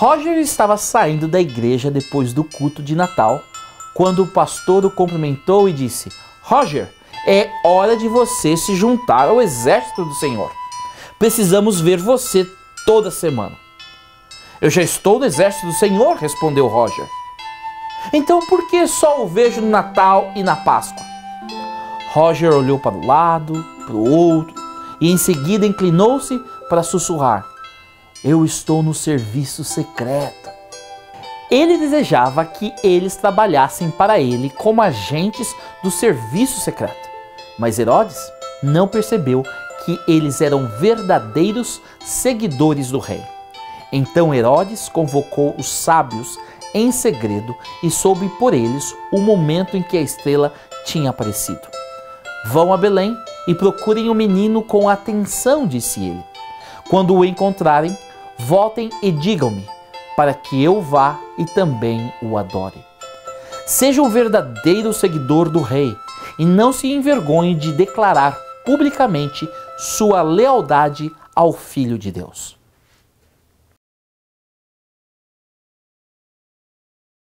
Roger estava saindo da igreja depois do culto de Natal, quando o pastor o cumprimentou e disse: Roger, é hora de você se juntar ao exército do Senhor. Precisamos ver você toda semana. Eu já estou no exército do Senhor, respondeu Roger. Então por que só o vejo no Natal e na Páscoa? Roger olhou para o lado, para o outro e em seguida inclinou-se para sussurrar: Eu estou no serviço secreto. Ele desejava que eles trabalhassem para ele como agentes do serviço secreto. Mas Herodes não percebeu que eles eram verdadeiros seguidores do rei. Então Herodes convocou os sábios em segredo e soube por eles o momento em que a estrela tinha aparecido. Vão a Belém e procurem o menino com atenção, disse ele. Quando o encontrarem, voltem e digam-me, para que eu vá e também o adore. Seja um verdadeiro seguidor do rei e não se envergonhe de declarar publicamente sua lealdade ao Filho de Deus.